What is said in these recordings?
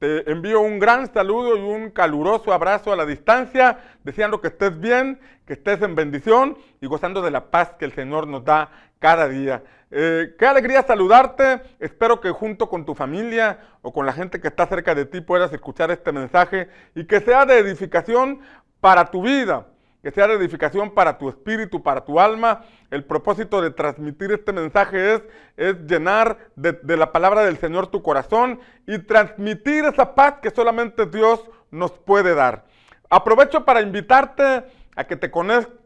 Te envío un gran saludo y un caluroso abrazo a la distancia, deseando que estés bien, que estés en bendición y gozando de la paz que el Señor nos da cada día. Eh, qué alegría saludarte. Espero que junto con tu familia o con la gente que está cerca de ti puedas escuchar este mensaje y que sea de edificación para tu vida que sea de edificación para tu espíritu, para tu alma. El propósito de transmitir este mensaje es, es llenar de, la palabra del Señor tu corazón y transmitir esa paz que solamente Dios nos puede dar. Aprovecho para invitarte a que te,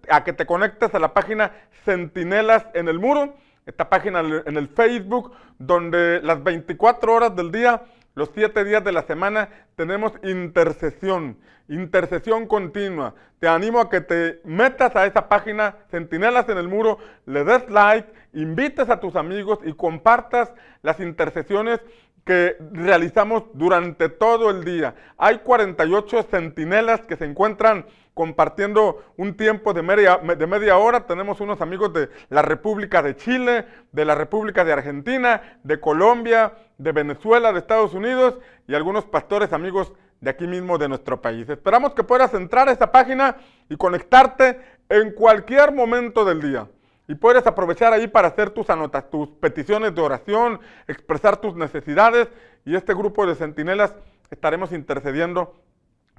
a, que te conectes a la página Centinelas en el Muro, esta página en el Facebook, donde las 24 horas del día los siete días de la semana tenemos intercesión, intercesión continua. Te animo a que te metas a esa página, Centinelas en el Muro, le des like, invites a tus amigos y compartas las intercesiones que realizamos durante todo el día. Hay 48 centinelas que se encuentran compartiendo un tiempo de media, de media hora. Tenemos unos amigos de la República de Chile, de la República de Argentina, de Colombia, de Venezuela, de Estados Unidos y algunos pastores amigos de aquí mismo de nuestro país. Esperamos que puedas entrar a esta página y conectarte en cualquier momento del día. Y puedes aprovechar ahí para hacer tus anotas, tus peticiones de oración, expresar tus necesidades y este grupo de centinelas estaremos intercediendo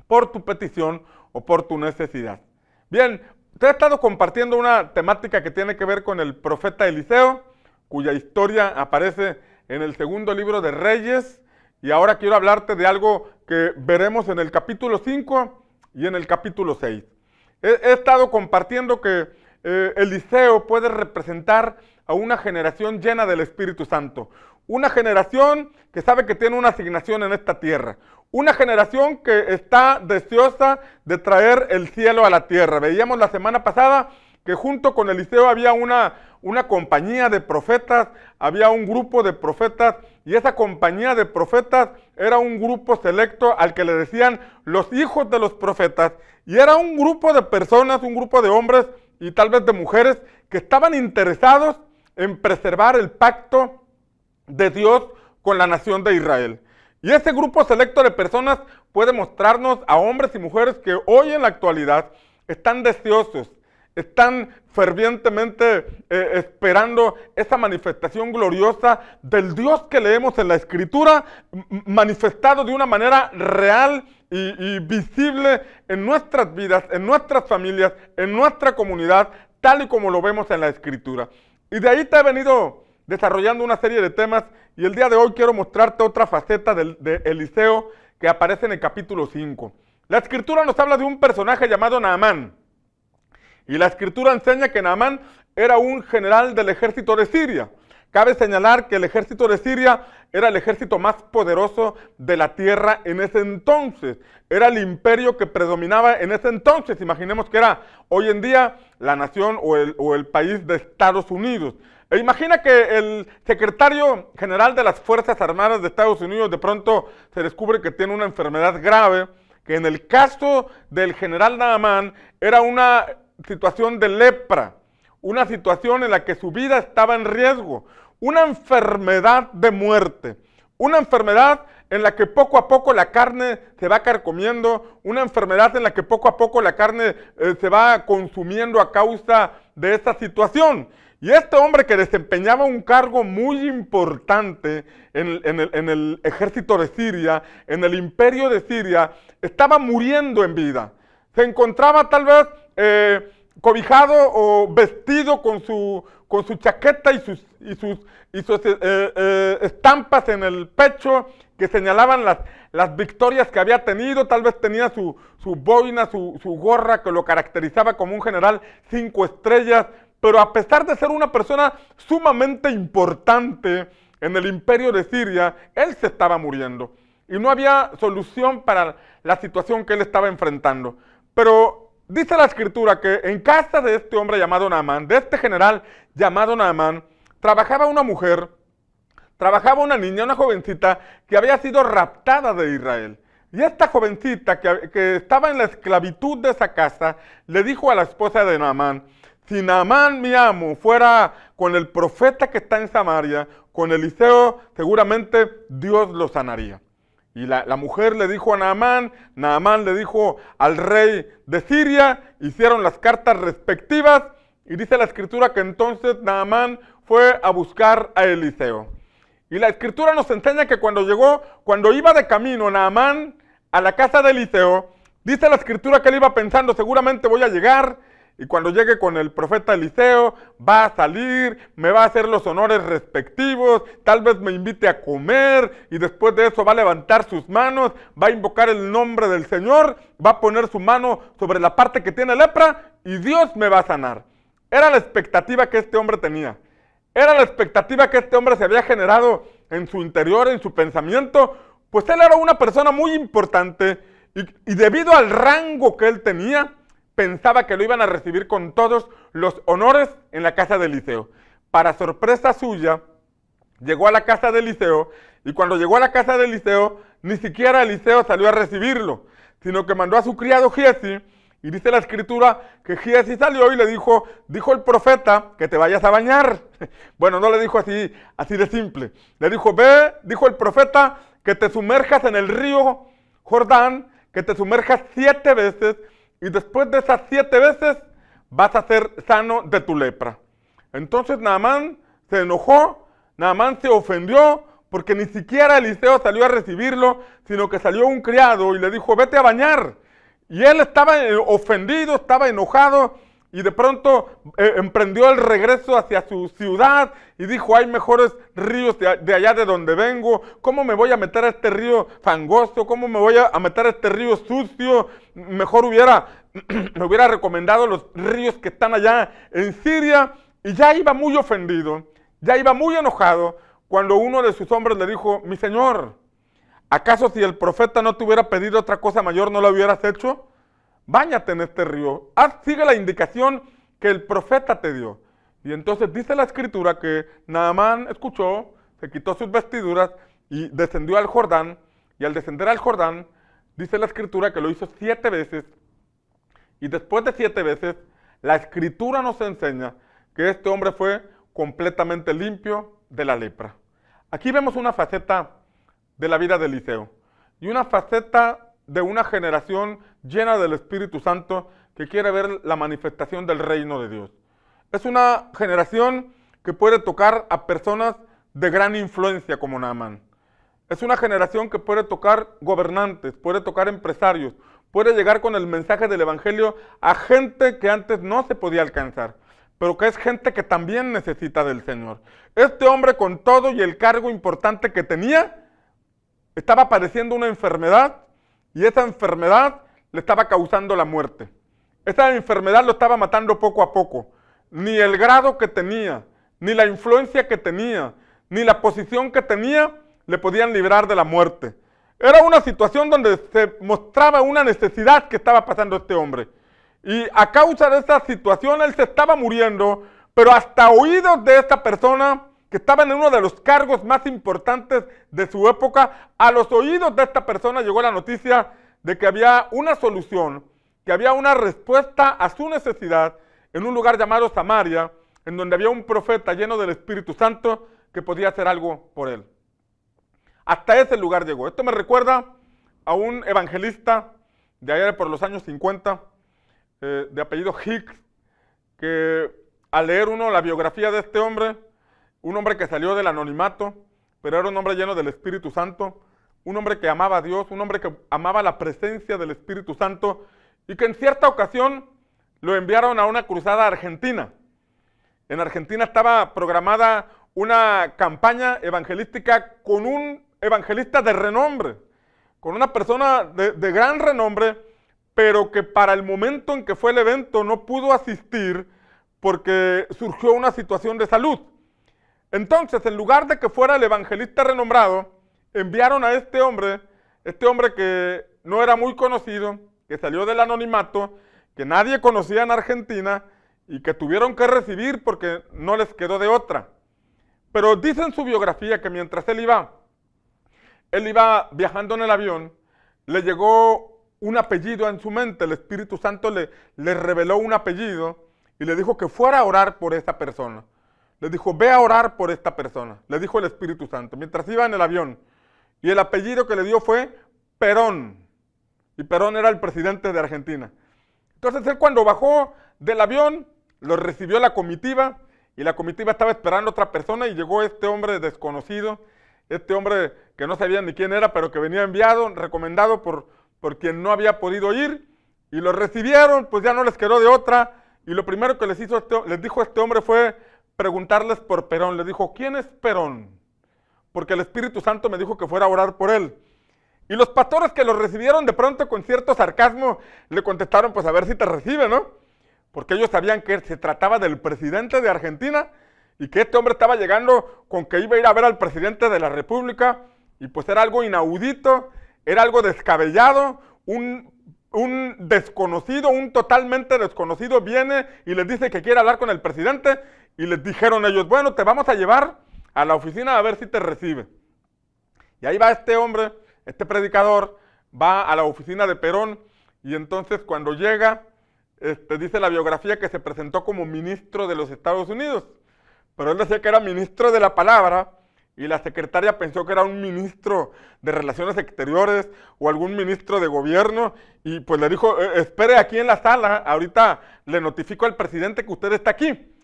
por tu petición o por tu necesidad. Bien, te he estado compartiendo una temática que tiene que ver con el profeta Eliseo, cuya historia aparece en el segundo libro de Reyes, y ahora quiero hablarte de algo que veremos en el capítulo 5 y en el capítulo 6. He, estado compartiendo que eh, Eliseo puede representar a una generación llena del Espíritu Santo, una generación que sabe que tiene una asignación en esta tierra, una generación que está deseosa de traer el cielo a la tierra. Veíamos la semana pasada que junto con Eliseo había una, una compañía de profetas, había un grupo de profetas, y esa compañía de profetas era un grupo selecto al que le decían los hijos de los profetas, y era un grupo de personas, un grupo de hombres y tal vez de mujeres que estaban interesados en preservar el pacto de Dios con la nación de Israel. Y ese grupo selecto de personas puede mostrarnos a hombres y mujeres que hoy en la actualidad están deseosos, están fervientemente eh, esperando esa manifestación gloriosa del Dios que leemos en la Escritura, manifestado de una manera real y, y visible en nuestras vidas, en nuestras familias, en nuestra comunidad, tal y como lo vemos en la Escritura. Y de ahí te he venido desarrollando una serie de temas y el día de hoy quiero mostrarte otra faceta de, de Eliseo que aparece en el capítulo 5. La escritura nos habla de un personaje llamado Naamán. Y la escritura enseña que Naamán era un general del ejército de Siria. Cabe señalar que el ejército de Siria era el ejército más poderoso de la tierra en ese entonces. Era el imperio que predominaba en ese entonces. Imaginemos que era hoy en día la nación el, o el país de Estados Unidos. E imagina que el secretario general de las Fuerzas Armadas de Estados Unidos de pronto se descubre que tiene una enfermedad grave, que en el caso del general Naaman era una situación de lepra, una situación en la que su vida estaba en riesgo, una enfermedad de muerte, una enfermedad en la que poco a poco la carne se va carcomiendo, una enfermedad en la que poco a poco la carne eh, se va consumiendo a causa de esta situación. Y este hombre que desempeñaba un cargo muy importante en, el, ejército de Siria, en el imperio de Siria, estaba muriendo en vida. Se encontraba tal vez eh, cobijado o vestido con su, con su chaqueta y sus, y sus, y sus eh, eh, estampas en el pecho que señalaban las, las, victorias que había tenido. Tal vez tenía su, su boina, su, su gorra que lo caracterizaba como un general cinco estrellas. Pero a pesar de ser una persona sumamente importante en el imperio de Siria, él se estaba muriendo. Y no había solución para la situación que él estaba enfrentando. Pero Dice la escritura que en casa de este hombre llamado Naamán, de este general llamado Naamán, trabajaba una mujer, trabajaba una niña, una jovencita que había sido raptada de Israel. Y esta jovencita que, que estaba en la esclavitud de esa casa, le dijo a la esposa de Naamán, si Naamán mi amo fuera con el profeta que está en Samaria, con Eliseo, seguramente Dios lo sanaría. Y la, mujer le dijo a Naamán, Naamán le dijo al rey de Siria, hicieron las cartas respectivas y dice la escritura que entonces Naamán fue a buscar a Eliseo. Y la escritura nos enseña que cuando llegó, cuando iba de camino Naamán a la casa de Eliseo, dice la escritura que él iba pensando, seguramente voy a llegar, y cuando llegue con el profeta Eliseo, va a salir, me va a hacer los honores respectivos, tal vez me invite a comer y después de eso va a levantar sus manos, va a invocar el nombre del Señor, va a poner su mano sobre la parte que tiene lepra y Dios me va a sanar. Era la expectativa que este hombre tenía. Era la expectativa que este hombre se había generado en su interior, en su pensamiento, pues él era una persona muy importante y, y debido al rango que él tenía, pensaba que lo iban a recibir con todos los honores en la casa de Eliseo. Para sorpresa suya, llegó a la casa de Eliseo y cuando llegó a la casa de Eliseo, ni siquiera Eliseo salió a recibirlo, sino que mandó a su criado Giesi y dice la escritura que Giesi salió y le dijo, dijo el profeta que te vayas a bañar. Bueno, no le dijo así, así de simple. Le dijo, ve, dijo el profeta, que te sumerjas en el río Jordán, que te sumerjas siete veces y después de esas siete veces vas a ser sano de tu lepra. Entonces Naamán se enojó, Naamán se ofendió porque ni siquiera Eliseo salió a recibirlo, sino que salió un criado y le dijo, vete a bañar. Y él estaba eh, ofendido, estaba enojado y de pronto eh, emprendió el regreso hacia su ciudad y dijo, hay mejores ríos de, allá de donde vengo, ¿cómo me voy a meter a este río fangoso? ¿Cómo me voy a, meter a este río sucio? Mejor hubiera, me hubiera recomendado los ríos que están allá en Siria y ya iba muy ofendido, ya iba muy enojado cuando uno de sus hombres le dijo, mi señor, ¿acaso si el profeta no te hubiera pedido otra cosa mayor no lo hubieras hecho? Báñate en este río, sigue la indicación que el profeta te dio. Y entonces dice la escritura que Naamán escuchó, se quitó sus vestiduras y descendió al Jordán. Y al descender al Jordán, dice la escritura que lo hizo siete veces. Y después de siete veces, la escritura nos enseña que este hombre fue completamente limpio de la lepra. Aquí vemos una faceta de la vida de Eliseo y una faceta de una generación llena del Espíritu Santo que quiere ver la manifestación del reino de Dios. Es una generación que puede tocar a personas de gran influencia como Naaman. Es una generación que puede tocar gobernantes, puede tocar empresarios, puede llegar con el mensaje del Evangelio a gente que antes no se podía alcanzar, pero que es gente que también necesita del Señor. Este hombre con todo y el cargo importante que tenía, estaba padeciendo una enfermedad y esa enfermedad le estaba causando la muerte. Esa enfermedad lo estaba matando poco a poco. Ni el grado que tenía, ni la influencia que tenía, ni la posición que tenía le podían librar de la muerte. Era una situación donde se mostraba una necesidad que estaba pasando este hombre. Y a causa de esa situación él se estaba muriendo, pero hasta oídos de esta persona que estaba en uno de los cargos más importantes de su época, a los oídos de esta persona llegó la noticia de que había una solución, que había una respuesta a su necesidad en un lugar llamado Samaria, en donde había un profeta lleno del Espíritu Santo que podía hacer algo por él. Hasta ese lugar llegó. Esto me recuerda a un evangelista de allá por los años 50, eh, de apellido Hicks, que al leer uno la biografía de este hombre, un hombre que salió del anonimato, pero era un hombre lleno del Espíritu Santo, un hombre que amaba a Dios, un hombre que amaba la presencia del Espíritu Santo y que en cierta ocasión lo enviaron a una cruzada argentina. En Argentina estaba programada una campaña evangelística con un evangelista de renombre, con una persona de, de, gran renombre, pero que para el momento en que fue el evento no pudo asistir porque surgió una situación de salud. Entonces, en lugar de que fuera el evangelista renombrado, enviaron a este hombre, este hombre que no era muy conocido, que salió del anonimato, que nadie conocía en Argentina y que tuvieron que recibir porque no les quedó de otra. Pero dice en su biografía que mientras él iba, él iba viajando en el avión, le llegó un apellido en su mente, el Espíritu Santo le, le reveló un apellido y le dijo que fuera a orar por esa persona. Le dijo, ve a orar por esta persona, le dijo el Espíritu Santo, mientras iba en el avión. y el apellido que le dio fue Perón. Y Perón era el presidente de Argentina. Entonces él cuando bajó del avión, lo recibió la comitiva y la comitiva estaba esperando a otra persona y llegó este hombre desconocido, este hombre que no sabía ni quién era, pero que venía enviado, recomendado por, por quien no había podido ir, y lo recibieron, pues ya no les quedó de otra, y lo primero que les, hizo este, les dijo este hombre fue preguntarles por Perón. Le dijo, ¿quién es Perón? Porque el Espíritu Santo me dijo que fuera a orar por él. Y los pastores que lo recibieron de pronto con cierto sarcasmo le contestaron, pues a ver si te recibe, ¿no? Porque ellos sabían que se trataba del presidente de Argentina y que este hombre estaba llegando con que iba a ir a ver al presidente de la República y pues era algo inaudito, era algo descabellado, un, un desconocido, un totalmente desconocido viene y les dice que quiere hablar con el presidente y les dijeron ellos, bueno, te vamos a llevar a la oficina a ver si te recibe. Y ahí va este hombre este predicador va a la oficina de Perón y entonces cuando llega, este, dice la biografía que se presentó como ministro de los Estados Unidos. Pero él decía que era ministro de la palabra y la secretaria pensó que era un ministro de Relaciones Exteriores o algún ministro de gobierno y pues le dijo, eh, espere aquí en la sala, ahorita le notifico al presidente que usted está aquí.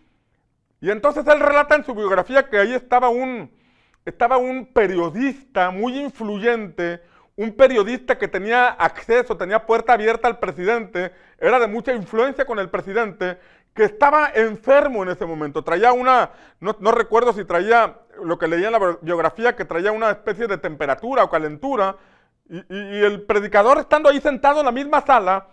Y entonces él relata en su biografía que ahí estaba un, estaba un periodista muy influyente, un periodista que tenía acceso, tenía puerta abierta al presidente, era de mucha influencia con el presidente, que estaba enfermo en ese momento. Traía una, no, recuerdo si traía, lo que leía en la biografía, que traía una especie de temperatura o calentura, y, y el predicador estando ahí sentado en la misma sala,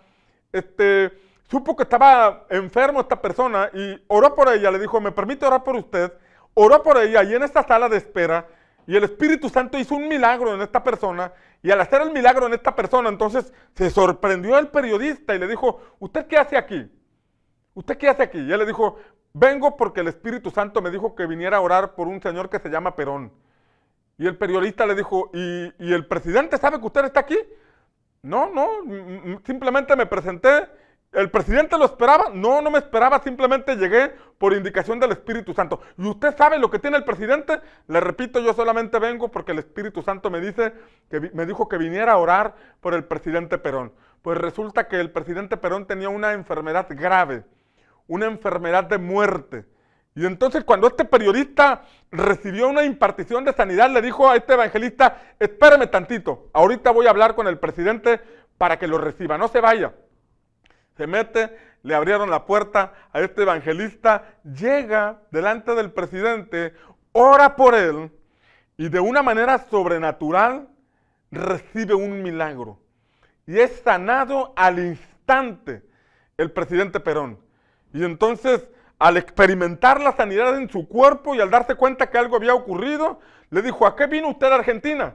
este, supo que estaba enfermo esta persona y oró por ella, le dijo, ¿me permite orar por usted? oró por ella y en esta sala de espera y el Espíritu Santo hizo un milagro en esta persona y al hacer el milagro en esta persona entonces se sorprendió el periodista y le dijo, ¿usted qué hace aquí? ¿Usted qué hace aquí? Y él le dijo, vengo porque el Espíritu Santo me dijo que viniera a orar por un señor que se llama Perón. Y el periodista le dijo, ¿y, y el presidente sabe que usted está aquí? No, no, simplemente me presenté ¿El presidente lo esperaba? No, no me esperaba, simplemente llegué por indicación del Espíritu Santo. ¿Y usted sabe lo que tiene el presidente? Le repito, yo solamente vengo porque el Espíritu Santo me dice que me dijo que viniera a orar por el presidente Perón. Pues resulta que el presidente Perón tenía una enfermedad grave, una enfermedad de muerte. Y entonces cuando este periodista recibió una impartición de sanidad, le dijo a este evangelista, espérame tantito, ahorita voy a hablar con el presidente para que lo reciba, no se vaya. Se mete, le abrieron la puerta a este evangelista, llega delante del presidente, ora por él y de una manera sobrenatural recibe un milagro. Y es sanado al instante el presidente Perón. Y entonces, al experimentar la sanidad en su cuerpo y al darse cuenta que algo había ocurrido, le dijo, ¿a qué vino usted a Argentina?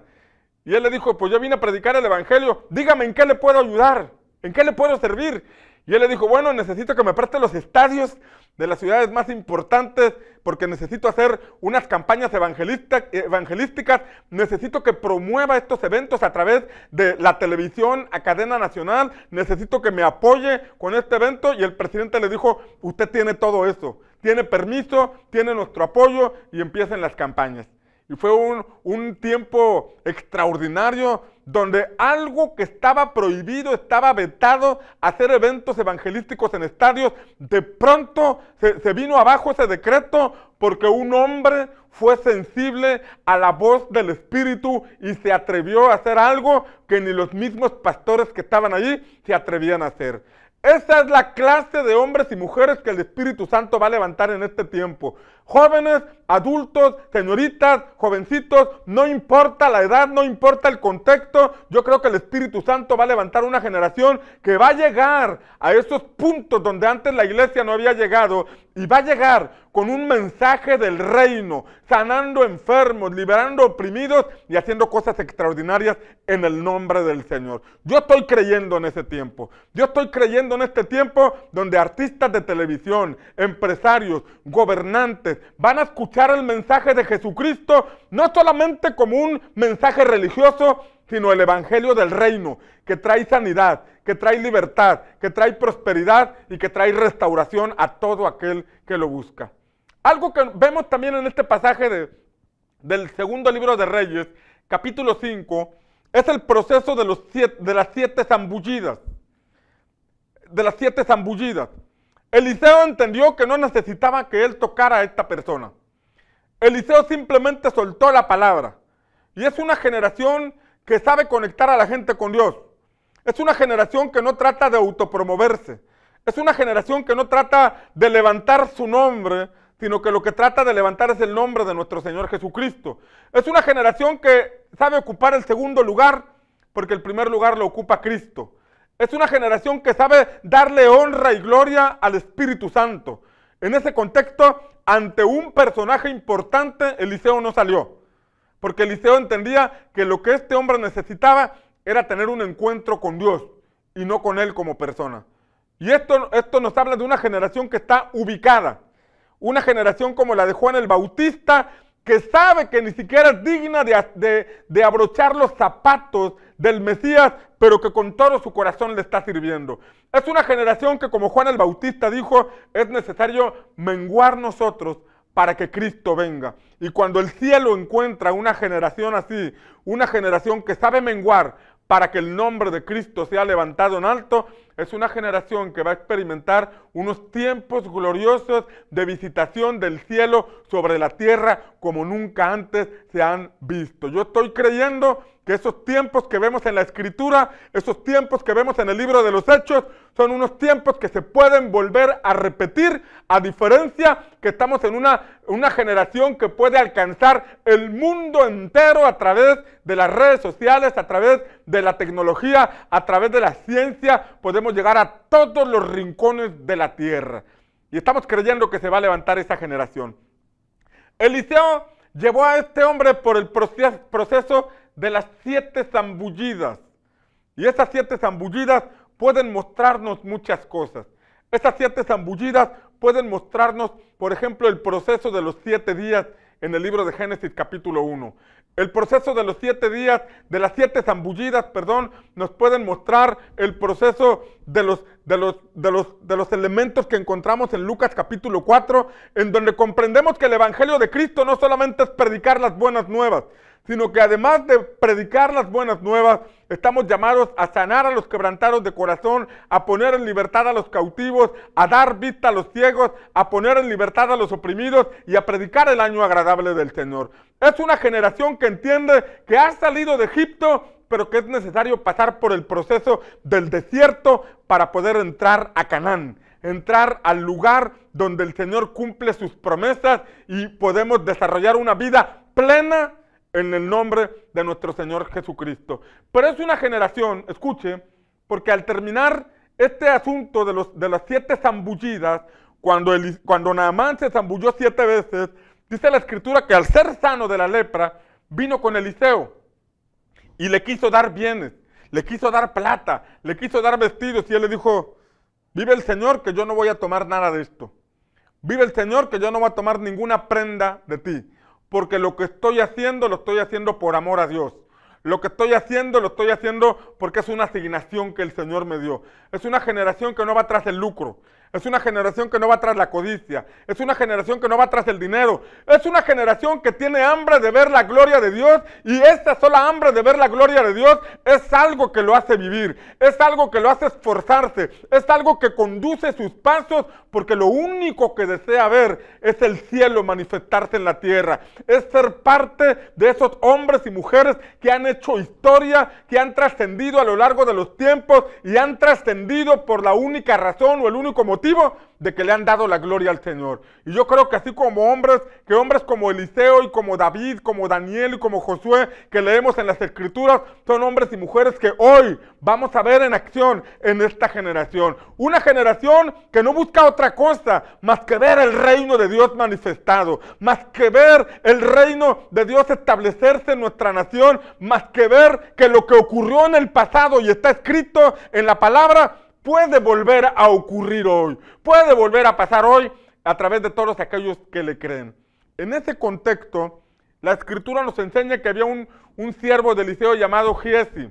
Y él le dijo, pues yo vine a predicar el Evangelio, dígame en qué le puedo ayudar, en qué le puedo servir. Y él le dijo, bueno, necesito que me preste los estadios de las ciudades más importantes porque necesito hacer unas campañas evangelísticas, necesito que promueva estos eventos a través de la televisión a cadena nacional, necesito que me apoye con este evento y el presidente le dijo, usted tiene todo eso, tiene permiso, tiene nuestro apoyo y empiecen las campañas. Y fue un, un tiempo extraordinario donde algo que estaba prohibido, estaba vetado, hacer eventos evangelísticos en estadios, de pronto se, vino abajo ese decreto porque un hombre fue sensible a la voz del Espíritu y se atrevió a hacer algo que ni los mismos pastores que estaban allí se atrevían a hacer. Esa es la clase de hombres y mujeres que el Espíritu Santo va a levantar en este tiempo. Jóvenes, adultos, señoritas, jovencitos, no importa la edad, no importa el contexto, yo creo que el Espíritu Santo va a levantar una generación que va a llegar a esos puntos donde antes la iglesia no había llegado y va a llegar con un mensaje del reino, sanando enfermos, liberando oprimidos y haciendo cosas extraordinarias en el nombre del Señor. Yo estoy creyendo en ese tiempo. Yo estoy creyendo en este tiempo donde artistas de televisión, empresarios, gobernantes, van a escuchar el mensaje de Jesucristo no solamente como un mensaje religioso, sino el Evangelio del Reino, que trae sanidad, que trae libertad, que trae prosperidad y que trae restauración a todo aquel que lo busca. Algo que vemos también en este pasaje del segundo libro de Reyes, capítulo 5, es el proceso de, los de las siete zambullidas. De las siete zambullidas. Eliseo entendió que no necesitaba que él tocara a esta persona. Eliseo simplemente soltó la palabra. Y es una generación que sabe conectar a la gente con Dios. Es una generación que no trata de autopromoverse. Es una generación que no trata de levantar su nombre, sino que lo que trata de levantar es el nombre de nuestro Señor Jesucristo. Es una generación que sabe ocupar el segundo lugar, porque el primer lugar lo ocupa Cristo. Es una generación que sabe darle honra y gloria al Espíritu Santo. En ese contexto, ante un personaje importante, Eliseo no salió. Porque Eliseo entendía que lo que este hombre necesitaba era tener un encuentro con Dios y no con él como persona. Y esto, esto nos habla de una generación que está ubicada. Una generación como la de Juan el Bautista, que sabe que ni siquiera es digna de, de, abrochar los zapatos del Mesías, pero que con todo su corazón le está sirviendo. Es una generación que, como Juan el Bautista dijo, es necesario menguar nosotros para que Cristo venga. Y cuando el cielo encuentra una generación así, una generación que sabe menguar para que el nombre de Cristo sea levantado en alto, es una generación que va a experimentar unos tiempos gloriosos de visitación del cielo sobre la tierra como nunca antes se han visto. Yo estoy creyendo que esos tiempos que vemos en la escritura, esos tiempos que vemos en el libro de los hechos, son unos tiempos que se pueden volver a repetir, a diferencia que estamos en una, una generación que puede alcanzar el mundo entero a través de las redes sociales, a través de la tecnología, a través de la ciencia, podemos llegar a todos los rincones de la tierra. Y estamos creyendo que se va a levantar esa generación. Eliseo llevó a este hombre por el proceso de las siete zambullidas. Y esas siete zambullidas pueden mostrarnos muchas cosas. Esas siete zambullidas pueden mostrarnos, por ejemplo, el proceso de los siete días en el libro de Génesis capítulo 1. El proceso de los siete días, de las siete zambullidas, perdón, nos pueden mostrar el proceso de los, de los, de los, de los elementos que encontramos en Lucas capítulo 4, en donde comprendemos que el Evangelio de Cristo no solamente es predicar las buenas nuevas, sino que además de predicar las buenas nuevas, estamos llamados a sanar a los quebrantados de corazón, a poner en libertad a los cautivos, a dar vista a los ciegos, a poner en libertad a los oprimidos y a predicar el año agradable del Señor. Es una generación que entiende que ha salido de Egipto, pero que es necesario pasar por el proceso del desierto para poder entrar a Canaán entrar al lugar donde el Señor cumple sus promesas y podemos desarrollar una vida plena en el nombre de nuestro Señor Jesucristo. Pero es una generación, escuche, porque al terminar este asunto de, los, de las siete zambullidas, cuando, el, cuando Naamán se zambulló siete veces, dice la escritura que al ser sano de la lepra, vino con Eliseo y le quiso dar bienes, le quiso dar plata, le quiso dar vestidos y él le dijo, vive el Señor que yo no voy a tomar nada de esto. Vive el Señor que yo no voy a tomar ninguna prenda de ti porque lo que estoy haciendo lo estoy haciendo por amor a Dios. Lo que estoy haciendo lo estoy haciendo porque es una asignación que el Señor me dio. Es una generación que no va tras el lucro. Es una generación que no va tras la codicia. Es una generación que no va tras el dinero. Es una generación que tiene hambre de ver la gloria de Dios. Y esta sola hambre de ver la gloria de Dios es algo que lo hace vivir. Es algo que lo hace esforzarse. Es algo que conduce sus pasos porque lo único que desea ver es el cielo manifestarse en la tierra. Es ser parte de esos hombres y mujeres que han hecho historia, que han trascendido a lo largo de los tiempos y han trascendido por la única razón o el único motivo de que le han dado la gloria al Señor. Y yo creo que así como hombres, que hombres como Eliseo y como David, como Daniel y como Josué, que leemos en las escrituras, son hombres y mujeres que hoy vamos a ver en acción en esta generación. Una generación que no busca otra cosa más que ver el reino de Dios manifestado, más que ver el reino de Dios establecerse en nuestra nación, más que ver que lo que ocurrió en el pasado y está escrito en la palabra, puede volver a ocurrir hoy, puede volver a pasar hoy a través de todos aquellos que le creen. En ese contexto, la escritura nos enseña que había un, siervo de Eliseo llamado Giesi.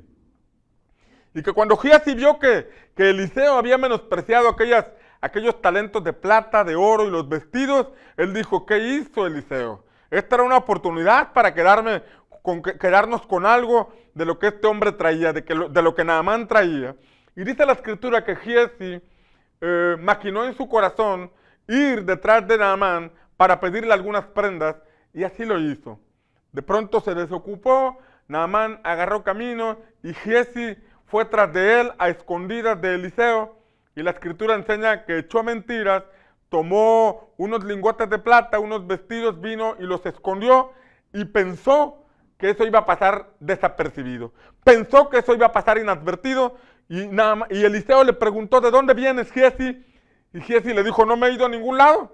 Y que cuando Giesi vio que, que Eliseo había menospreciado aquellas, aquellos talentos de plata, de oro y los vestidos, él dijo, ¿qué hizo Eliseo? Esta era una oportunidad para quedarme quedarnos con algo de lo que este hombre traía, de lo que Naamán traía. Y dice la escritura que Giesi eh, maquinó en su corazón ir detrás de Naamán para pedirle algunas prendas y así lo hizo. De pronto se desocupó, Naamán agarró camino y Giesi fue tras de él a escondidas de Eliseo y la escritura enseña que echó mentiras, tomó unos lingotes de plata, unos vestidos, vino y los escondió y pensó que eso iba a pasar desapercibido. Pensó que eso iba a pasar inadvertido y, y Eliseo le preguntó, ¿de dónde vienes, Giesi? Y Giesi le dijo, no me he ido a ningún lado.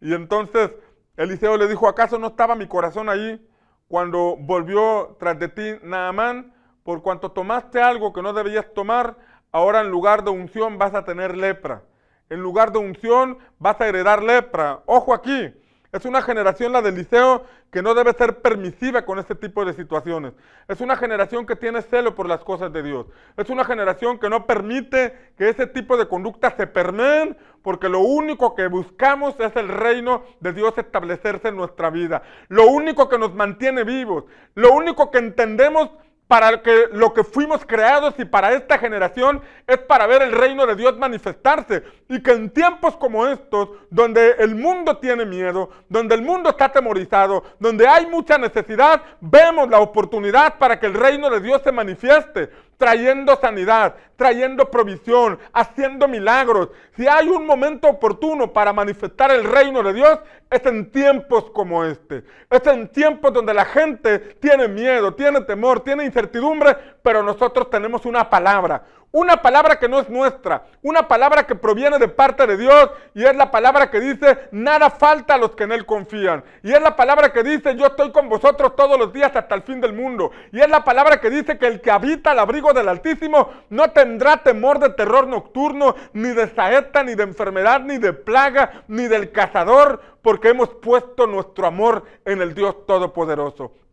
Y entonces Eliseo le dijo, ¿acaso no estaba mi corazón ahí cuando volvió tras de ti Naamán? Por cuanto tomaste algo que no debías tomar, ahora en lugar de unción vas a tener lepra. En lugar de unción vas a heredar lepra. Ojo aquí, es una generación, la de Eliseo, que no debe ser permisiva con este tipo de situaciones. Es una generación que tiene celo por las cosas de Dios. Es una generación que no permite que ese tipo de conductas se permeen, porque lo único que buscamos es el reino de Dios establecerse en nuestra vida. Lo único que nos mantiene vivos. Lo único que entendemos para lo que fuimos creados y para esta generación es para ver el reino de Dios manifestarse. Y que en tiempos como estos, donde el mundo tiene miedo, donde el mundo está atemorizado, donde hay mucha necesidad, vemos la oportunidad para que el reino de Dios se manifieste trayendo sanidad, trayendo provisión, haciendo milagros. Si hay un momento oportuno para manifestar el reino de Dios, es en tiempos como este. Es en tiempos donde la gente tiene miedo, tiene temor, tiene incertidumbre, pero nosotros tenemos una palabra, una palabra que no es nuestra, una palabra que proviene de parte de Dios y es la palabra que dice, nada falta a los que en Él confían. Y es la palabra que dice, yo estoy con vosotros todos los días hasta el fin del mundo. Y es la palabra que dice que el que habita al abrigo del Altísimo no tendrá temor de terror nocturno, ni de saeta, ni de enfermedad, ni de plaga, ni del cazador, porque hemos puesto nuestro amor en el Dios Todopoderoso.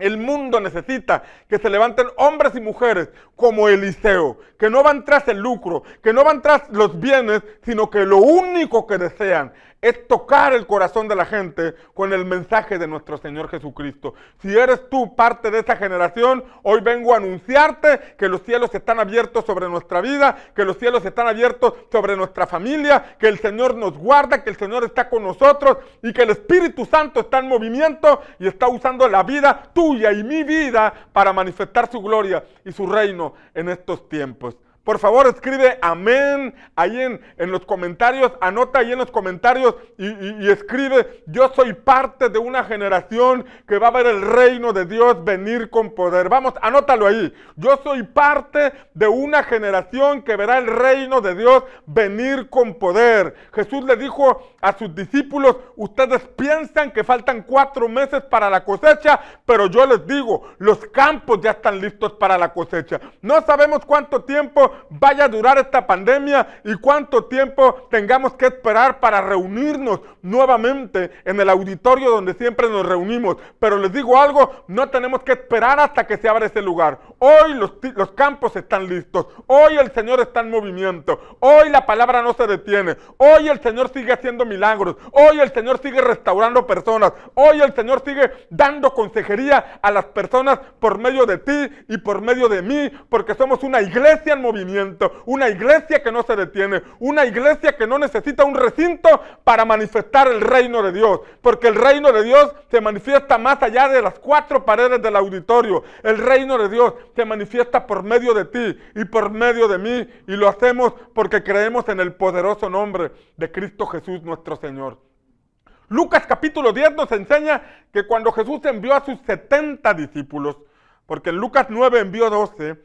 El mundo necesita que se levanten hombres y mujeres como Eliseo, que no van tras el lucro, que no van tras los bienes, sino que lo único que desean es tocar el corazón de la gente con el mensaje de nuestro Señor Jesucristo. Si eres tú parte de esa generación, hoy vengo a anunciarte que los cielos están abiertos sobre nuestra vida, que los cielos están abiertos sobre nuestra familia, que el Señor nos guarda, que el Señor está con nosotros y que el Espíritu Santo está en movimiento y está usando la vida tuya y mi vida para manifestar su gloria y su reino en estos tiempos. Por favor, escribe amén ahí en, en, los comentarios, anota ahí en los comentarios y, escribe, yo soy parte de una generación que va a ver el reino de Dios venir con poder. Vamos, anótalo ahí. Yo soy parte de una generación que verá el reino de Dios venir con poder. Jesús le dijo a sus discípulos, ustedes piensan que faltan cuatro meses para la cosecha, pero yo les digo, los campos ya están listos para la cosecha. No sabemos cuánto tiempo vaya a durar esta pandemia y cuánto tiempo tengamos que esperar para reunirnos nuevamente en el auditorio donde siempre nos reunimos. Pero les digo algo, no tenemos que esperar hasta que se abra ese lugar. Hoy los, los campos están listos. Hoy el Señor está en movimiento. Hoy la palabra no se detiene. Hoy el Señor sigue haciendo milagros. Hoy el Señor sigue restaurando personas. Hoy el Señor sigue dando consejería a las personas por medio de ti y por medio de mí, porque somos una iglesia en movimiento una iglesia que no se detiene, una iglesia que no necesita un recinto para manifestar el reino de Dios, porque el reino de Dios se manifiesta más allá de las cuatro paredes del auditorio. El reino de Dios se manifiesta por medio de ti y por medio de mí y lo hacemos porque creemos en el poderoso nombre de Cristo Jesús nuestro Señor. Lucas capítulo 10 nos enseña que cuando Jesús envió a sus 70 discípulos, porque en Lucas 9 envió 12,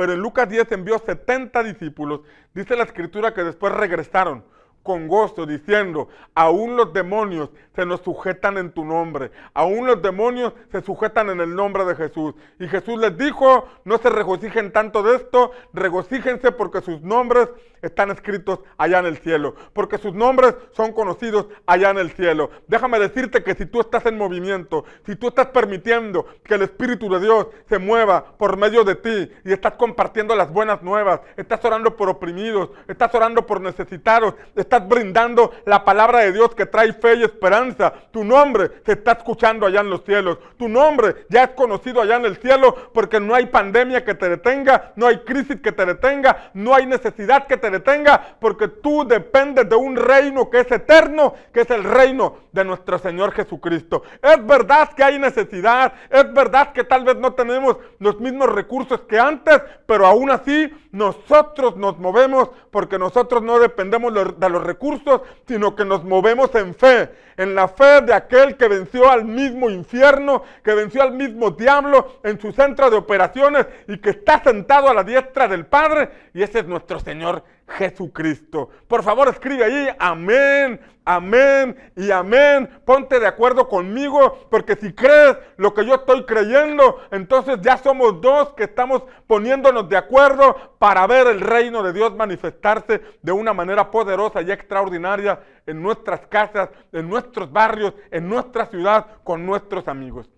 pero en Lucas 10 envió 70 discípulos. Dice la escritura que después regresaron con gozo, diciendo, aún los demonios se nos sujetan en tu nombre, aún los demonios se sujetan en el nombre de Jesús. Y Jesús les dijo, no se regocijen tanto de esto, regocíjense porque sus nombres están escritos allá en el cielo, porque sus nombres son conocidos allá en el cielo. Déjame decirte que si tú estás en movimiento, si tú estás permitiendo que el Espíritu de Dios se mueva por medio de ti y estás compartiendo las buenas nuevas, estás orando por oprimidos, estás orando por necesitados, estás brindando la palabra de Dios que trae fe y esperanza. Tu nombre se está escuchando allá en los cielos. Tu nombre ya es conocido allá en el cielo porque no hay pandemia que te detenga, no hay crisis que te detenga, no hay necesidad que te detenga porque tú dependes de un reino que es eterno, que es el reino de nuestro Señor Jesucristo. Es verdad que hay necesidad, es verdad que tal vez no tenemos los mismos recursos que antes, pero aún así nosotros nos movemos porque nosotros no dependemos de los recursos, sino que nos movemos en fe, en la fe de aquel que venció al mismo infierno, que venció al mismo diablo en su centro de operaciones y que está sentado a la diestra del Padre, y ese es nuestro Señor Jesucristo. Por favor, escribe ahí, amén, amén y amén. Ponte de acuerdo conmigo, porque si crees lo que yo estoy creyendo, entonces ya somos dos que estamos poniéndonos de acuerdo para ver el reino de Dios manifestarse de una manera poderosa y extraordinaria en nuestras casas, en nuestros barrios, en nuestra ciudad, con nuestros amigos.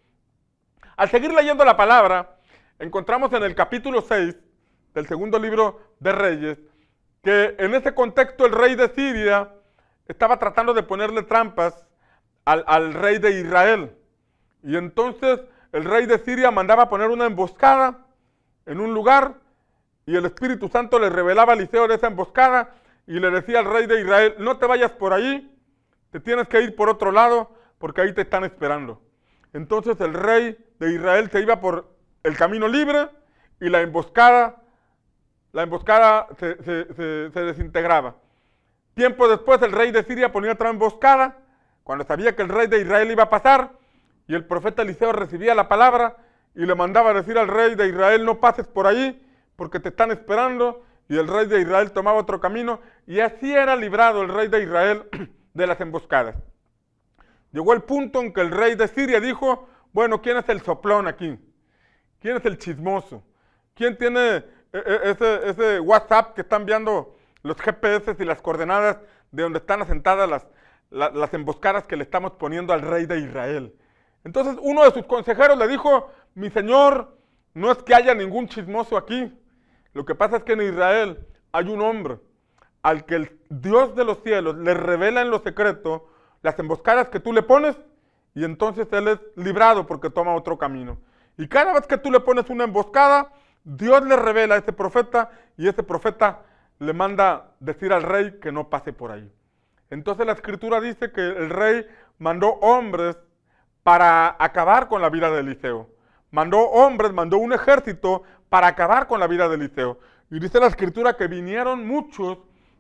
Al seguir leyendo la palabra, encontramos en el capítulo 6 del segundo libro de Reyes, que en ese contexto el rey de Siria estaba tratando de ponerle trampas al, rey de Israel. Y entonces el rey de Siria mandaba poner una emboscada en un lugar y el Espíritu Santo le revelaba a Eliseo de esa emboscada y le decía al rey de Israel, no te vayas por ahí, te tienes que ir por otro lado porque ahí te están esperando. Entonces el rey de Israel se iba por el camino libre y la emboscada la emboscada se, desintegraba. Tiempo después el rey de Siria ponía otra emboscada, cuando sabía que el rey de Israel iba a pasar, y el profeta Eliseo recibía la palabra y le mandaba decir al rey de Israel, no pases por ahí, porque te están esperando, y el rey de Israel tomaba otro camino, y así era librado el rey de Israel de las emboscadas. Llegó el punto en que el rey de Siria dijo, bueno, ¿quién es el soplón aquí? ¿Quién es el chismoso? ¿Quién tiene ese, ese WhatsApp que están enviando los GPS y las coordenadas de donde están asentadas las, las emboscadas que le estamos poniendo al rey de Israel. Entonces uno de sus consejeros le dijo, mi señor, no es que haya ningún chismoso aquí. Lo que pasa es que en Israel hay un hombre al que el Dios de los cielos le revela en lo secreto las emboscadas que tú le pones y entonces él es librado porque toma otro camino. Y cada vez que tú le pones una emboscada, Dios le revela a ese profeta y ese profeta le manda decir al rey que no pase por ahí. Entonces la escritura dice que el rey mandó hombres para acabar con la vida de Eliseo. Mandó hombres, mandó un ejército para acabar con la vida de Eliseo. Y dice la escritura que vinieron muchos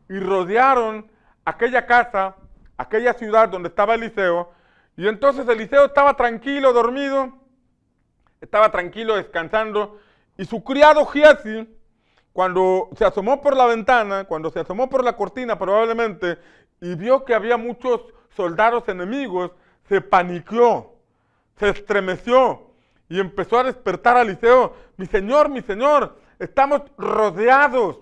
y rodearon aquella casa, aquella ciudad donde estaba Eliseo. Y entonces Eliseo estaba tranquilo, dormido, estaba tranquilo, descansando. Y su criado Giesi, cuando se asomó por la ventana, cuando se asomó por la cortina probablemente, y vio que había muchos soldados enemigos, se paniqueó, se estremeció y empezó a despertar a Eliseo. Mi señor, mi señor, estamos rodeados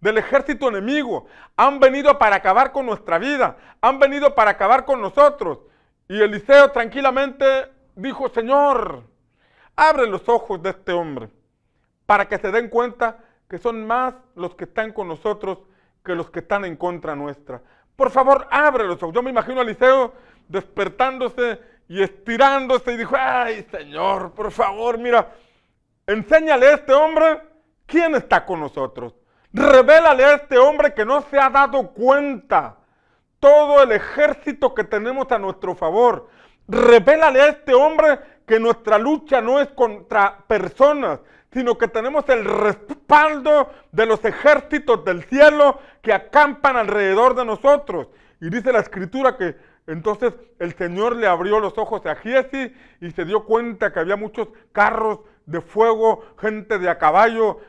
del ejército enemigo. Han venido para acabar con nuestra vida, han venido para acabar con nosotros. Y Eliseo tranquilamente dijo, Señor, abre los ojos de este hombre para que se den cuenta que son más los que están con nosotros que los que están en contra nuestra. Por favor, abre los ojos. Yo me imagino a Eliseo despertándose y estirándose y dijo, ay Señor, por favor, mira, enséñale a este hombre quién está con nosotros. Revélale a este hombre que no se ha dado cuenta todo el ejército que tenemos a nuestro favor. Revélale a este hombre que nuestra lucha no es contra personas, sino que tenemos el respaldo de los ejércitos del cielo que acampan alrededor de nosotros. Y dice la escritura que entonces el Señor le abrió los ojos a Giesi y se dio cuenta que había muchos carros de fuego, gente de a caballo,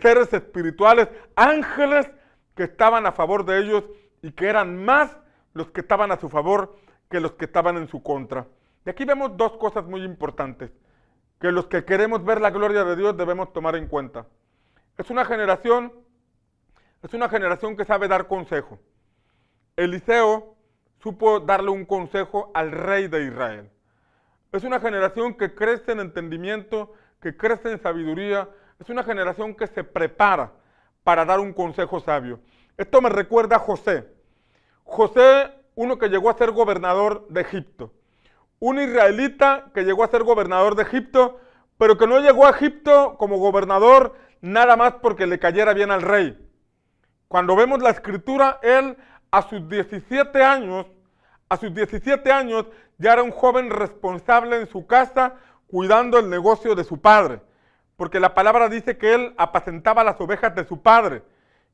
seres espirituales, ángeles que estaban a favor de ellos y que eran más los que estaban a su favor que los que estaban en su contra. Y aquí vemos dos cosas muy importantes que los que queremos ver la gloria de Dios debemos tomar en cuenta. Es una generación, es una generación que sabe dar consejo. Eliseo supo darle un consejo al rey de Israel. Es una generación que crece en entendimiento, que crece en sabiduría, es una generación que se prepara para dar un consejo sabio. Esto me recuerda a José. José, uno que llegó a ser gobernador de Egipto. Un israelita que llegó a ser gobernador de Egipto, pero que no llegó a Egipto como gobernador nada más porque le cayera bien al rey. Cuando vemos la escritura, él a sus 17 años, a sus 17 años ya era un joven responsable en su casa cuidando el negocio de su padre. Porque la palabra dice que él apacentaba las ovejas de su padre.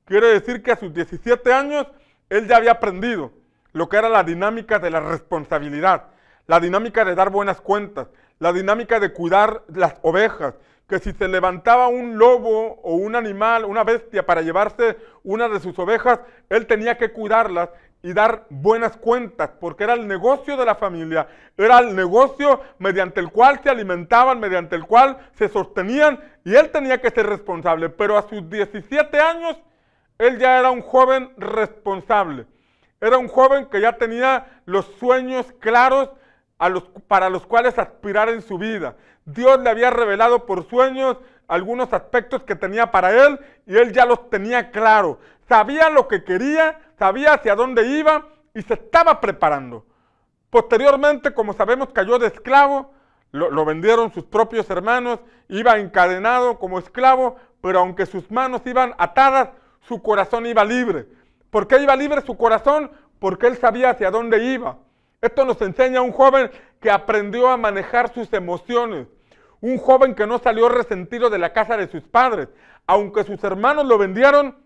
Quiere decir que a sus 17 años él ya había aprendido lo que era la dinámica de la responsabilidad, la dinámica de dar buenas cuentas, la dinámica de cuidar las ovejas, que si se levantaba un lobo o un animal, una bestia para llevarse una de sus ovejas, él tenía que cuidarlas y dar buenas cuentas, porque era el negocio de la familia, era el negocio mediante el cual se alimentaban, mediante el cual se sostenían, y él tenía que ser responsable. Pero a sus 17 años, él ya era un joven responsable. Era un joven que ya tenía los sueños claros para los cuales aspirar en su vida. Dios le había revelado por sueños algunos aspectos que tenía para él y él ya los tenía claro. Sabía lo que quería, sabía hacia dónde iba y se estaba preparando. Posteriormente, como sabemos, cayó de esclavo, lo, lo vendieron sus propios hermanos, iba encadenado como esclavo, pero aunque sus manos iban atadas, su corazón iba libre. ¿Por qué iba libre su corazón? Porque él sabía hacia dónde iba. Esto nos enseña a un joven que aprendió a manejar sus emociones. Un joven que no salió resentido de la casa de sus padres. Aunque sus hermanos lo vendieron,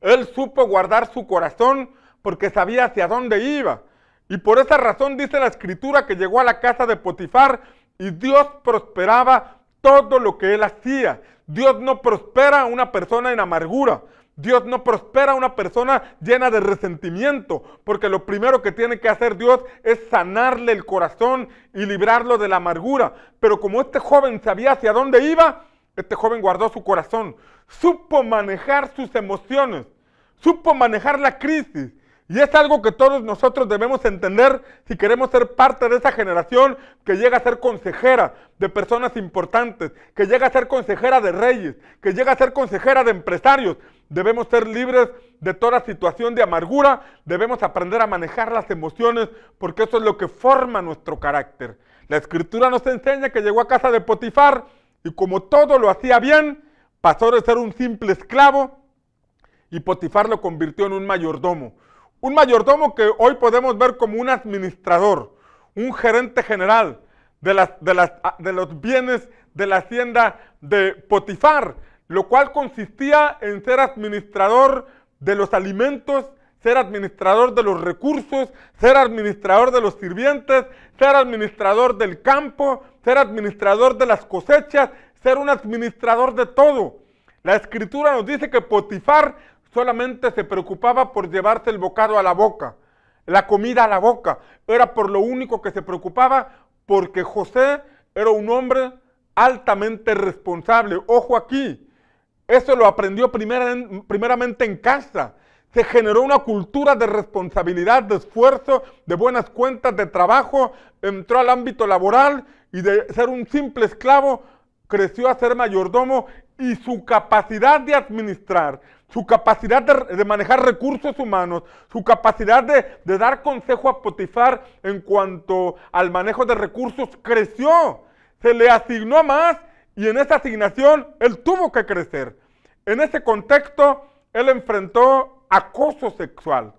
él supo guardar su corazón porque sabía hacia dónde iba. Y por esa razón dice la escritura que llegó a la casa de Potifar y Dios prosperaba todo lo que él hacía. Dios no prospera a una persona en amargura. Dios no prospera a una persona llena de resentimiento, porque lo primero que tiene que hacer Dios es sanarle el corazón y librarlo de la amargura. Pero como este joven sabía hacia dónde iba, este joven guardó su corazón, supo manejar sus emociones, supo manejar la crisis, y es algo que todos nosotros debemos entender si queremos ser parte de esa generación que llega a ser consejera de personas importantes, que llega a ser consejera de reyes, que llega a ser consejera de empresarios. Debemos ser libres de toda situación de amargura, debemos aprender a manejar las emociones porque eso es lo que forma nuestro carácter. La escritura nos enseña que llegó a casa de Potifar y como todo lo hacía bien, pasó de ser un simple esclavo y Potifar lo convirtió en un mayordomo. Un mayordomo que hoy podemos ver como un administrador, un gerente general de, de, los bienes de la hacienda de Potifar, lo cual consistía en ser administrador de los alimentos, ser administrador de los recursos, ser administrador de los sirvientes, ser administrador del campo, ser administrador de las cosechas, ser un administrador de todo. La escritura nos dice que Potifar solamente se preocupaba por llevarse el bocado a la boca, la comida a la boca. Era por lo único que se preocupaba porque José era un hombre altamente responsable. Ojo aquí, eso lo aprendió primeramente en casa. Se generó una cultura de responsabilidad, de esfuerzo, de buenas cuentas, de trabajo. Entró al ámbito laboral y de ser un simple esclavo creció a ser mayordomo y su capacidad de administrar, su capacidad de, manejar recursos humanos, su capacidad de, de, dar consejo a Potifar en cuanto al manejo de recursos creció. Se le asignó más y en esa asignación él tuvo que crecer. En ese contexto, él enfrentó acoso sexual.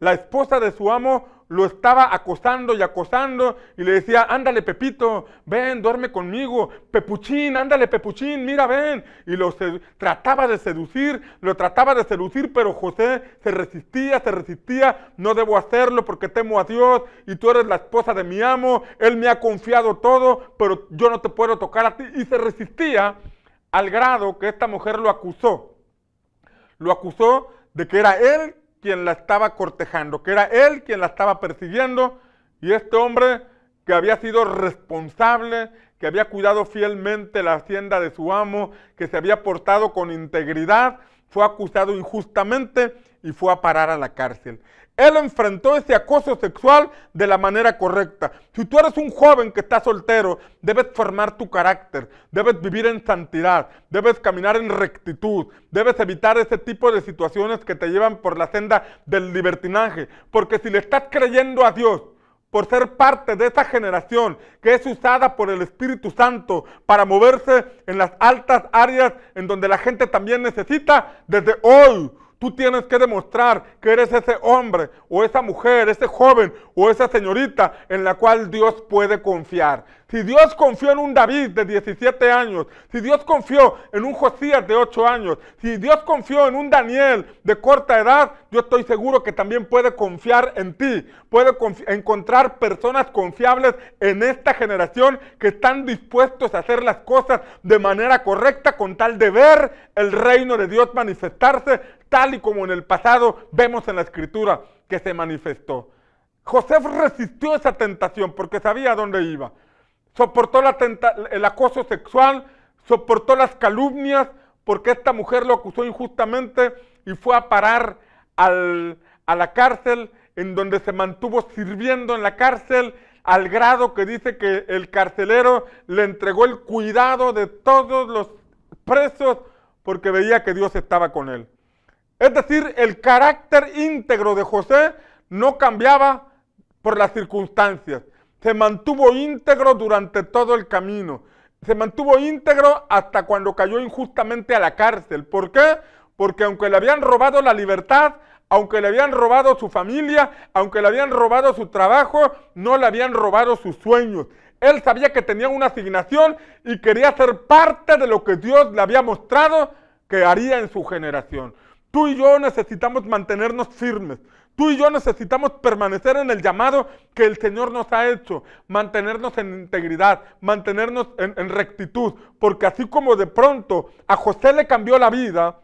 La esposa de su amo lo estaba acosando y acosando y le decía, ándale Pepito, ven, duerme conmigo, Pepuchín, ándale Pepuchín, mira, ven. Y lo trataba de seducir, lo trataba de seducir, pero José se resistía, se resistía, no debo hacerlo porque temo a Dios y tú eres la esposa de mi amo, él me ha confiado todo, pero yo no te puedo tocar a ti. Y se resistía al grado que esta mujer lo acusó. Lo acusó de que era él quien la estaba cortejando, que era él quien la estaba persiguiendo y este hombre que había sido responsable, que había cuidado fielmente la hacienda de su amo, que se había portado con integridad, fue acusado injustamente y fue a parar a la cárcel. Él enfrentó ese acoso sexual de la manera correcta. Si tú eres un joven que está soltero, debes formar tu carácter, debes vivir en santidad, debes caminar en rectitud, debes evitar ese tipo de situaciones que te llevan por la senda del libertinaje. Porque si le estás creyendo a Dios, por ser parte de esa generación que es usada por el Espíritu Santo para moverse en las altas áreas en donde la gente también necesita, desde hoy Tú tienes que demostrar que eres ese hombre o esa mujer, ese joven o esa señorita en la cual Dios puede confiar. Si Dios confió en un David de 17 años, si Dios confió en un Josías de 8 años, si Dios confió en un Daniel de corta edad, yo estoy seguro que también puede confiar en ti. Puede encontrar personas confiables en esta generación que están dispuestos a hacer las cosas de manera correcta con tal de ver el reino de Dios manifestarse tal y como en el pasado vemos en la escritura que se manifestó. José resistió esa tentación porque sabía dónde iba soportó el acoso sexual, soportó las calumnias, porque esta mujer lo acusó injustamente y fue a parar a la cárcel, en donde se mantuvo sirviendo en la cárcel, al grado que dice que el carcelero le entregó el cuidado de todos los presos, porque veía que Dios estaba con él. Es decir, el carácter íntegro de José no cambiaba por las circunstancias se mantuvo íntegro durante todo el camino. Se mantuvo íntegro hasta cuando cayó injustamente a la cárcel. ¿Por qué? Porque aunque le habían robado la libertad, aunque le habían robado su familia, aunque le habían robado su trabajo, no le habían robado sus sueños. Él sabía que tenía una asignación y quería ser parte de lo que Dios le había mostrado que haría en su generación. Tú y yo necesitamos mantenernos firmes. Tú y yo necesitamos permanecer en el llamado que el Señor nos ha hecho, mantenernos en integridad, mantenernos en, rectitud, porque así como de pronto a José le cambió la vida,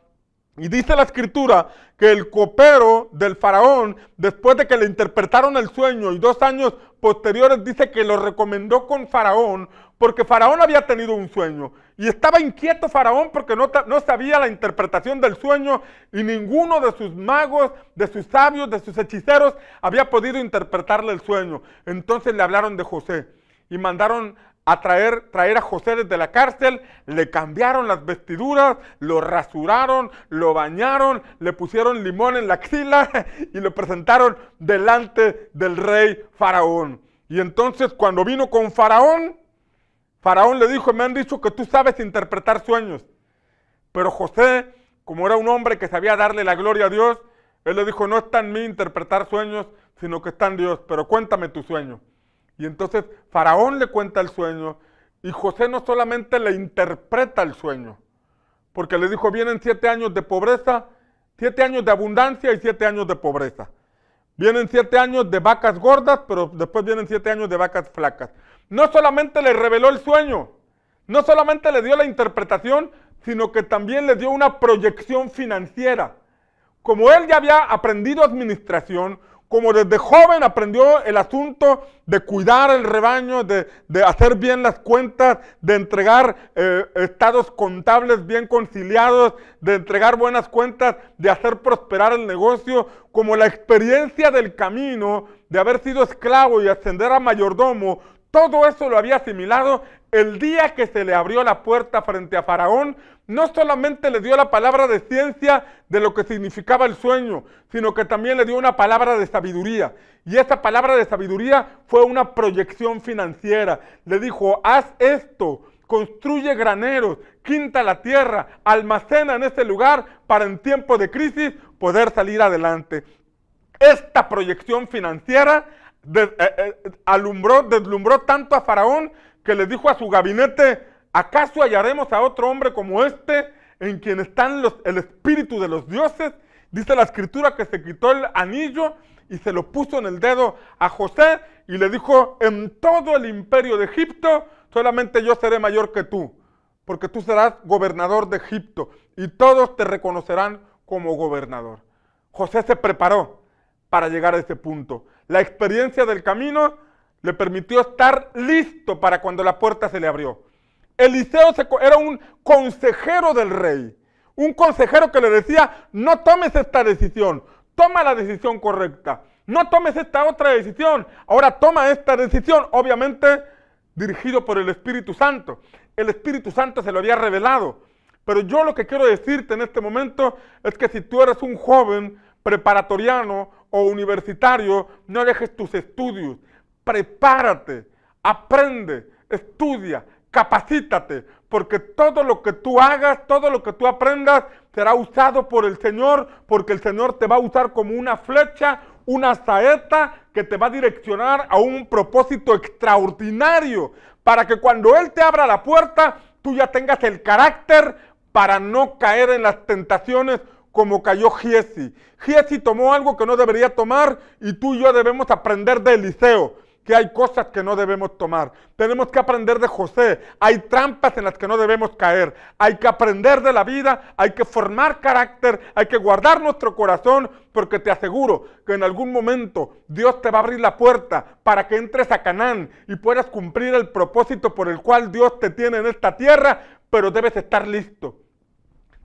y dice la escritura que el copero del faraón, después de que le interpretaron el sueño y dos años posteriores, dice que lo recomendó con faraón porque Faraón había tenido un sueño. Y estaba inquieto Faraón porque no, no, sabía la interpretación del sueño y ninguno de sus magos, de sus sabios, de sus hechiceros había podido interpretarle el sueño. Entonces le hablaron de José y mandaron a traer, traer a José desde la cárcel, le cambiaron las vestiduras, lo rasuraron, lo bañaron, le pusieron limón en la axila y lo presentaron delante del rey Faraón. Y entonces cuando vino con Faraón, Faraón le dijo, me han dicho que tú sabes interpretar sueños. Pero José, como era un hombre que sabía darle la gloria a Dios, él le dijo, no está en mí interpretar sueños, sino que está en Dios, pero cuéntame tu sueño. Y entonces Faraón le cuenta el sueño y José no solamente le interpreta el sueño, porque le dijo, vienen siete años de pobreza, siete años de abundancia y siete años de pobreza. Vienen siete años de vacas gordas, pero después vienen siete años de vacas flacas no solamente le reveló el sueño, no solamente le dio la interpretación, sino que también le dio una proyección financiera. Como él ya había aprendido administración, como desde joven aprendió el asunto de cuidar el rebaño, de, hacer bien las cuentas, de entregar eh, estados contables bien conciliados, de entregar buenas cuentas, de hacer prosperar el negocio, como la experiencia del camino de haber sido esclavo y ascender a mayordomo, todo eso lo había asimilado el día que se le abrió la puerta frente a Faraón. No solamente le dio la palabra de ciencia de lo que significaba el sueño, sino que también le dio una palabra de sabiduría. Y esa palabra de sabiduría fue una proyección financiera. Le dijo, haz esto, construye graneros, quinta la tierra, almacena en ese lugar para en tiempo de crisis poder salir adelante. Esta proyección financiera eh, eh, alumbró, deslumbró tanto a Faraón que le dijo a su gabinete, ¿acaso hallaremos a otro hombre como este en quien están el espíritu de los dioses? Dice la escritura que se quitó el anillo y se lo puso en el dedo a José y le dijo, en todo el imperio de Egipto, solamente yo seré mayor que tú, porque tú serás gobernador de Egipto y todos te reconocerán como gobernador. José se preparó para llegar a ese punto. La experiencia del camino le permitió estar listo para cuando la puerta se le abrió. Eliseo era un consejero del rey, un consejero que le decía, no tomes esta decisión, Toma la decisión correcta. No tomes esta otra decisión. Ahora toma esta decisión, obviamente dirigido por el Espíritu Santo. El Espíritu Santo se lo había revelado. Pero yo lo que quiero decirte en este momento es que si tú eres un joven preparatoriano o universitario, no dejes tus estudios. Prepárate, aprende, estudia, capacítate, porque todo lo que tú hagas, todo lo que tú aprendas, será usado por el Señor, porque el Señor te va a usar como una flecha, una saeta que te va a direccionar a un propósito extraordinario, para que cuando Él te abra la puerta, tú ya tengas el carácter para no caer en las tentaciones como cayó Giesi. Giesi tomó algo que no debería tomar y tú y yo debemos aprender de Eliseo que hay cosas que no debemos tomar. Tenemos que aprender de José. Hay trampas en las que no debemos caer. Hay que aprender de la vida, hay que formar carácter, hay que guardar nuestro corazón, porque te aseguro que en algún momento Dios te va a abrir la puerta para que entres a Canaán y puedas cumplir el propósito por el cual Dios te tiene en esta tierra, pero debes estar listo.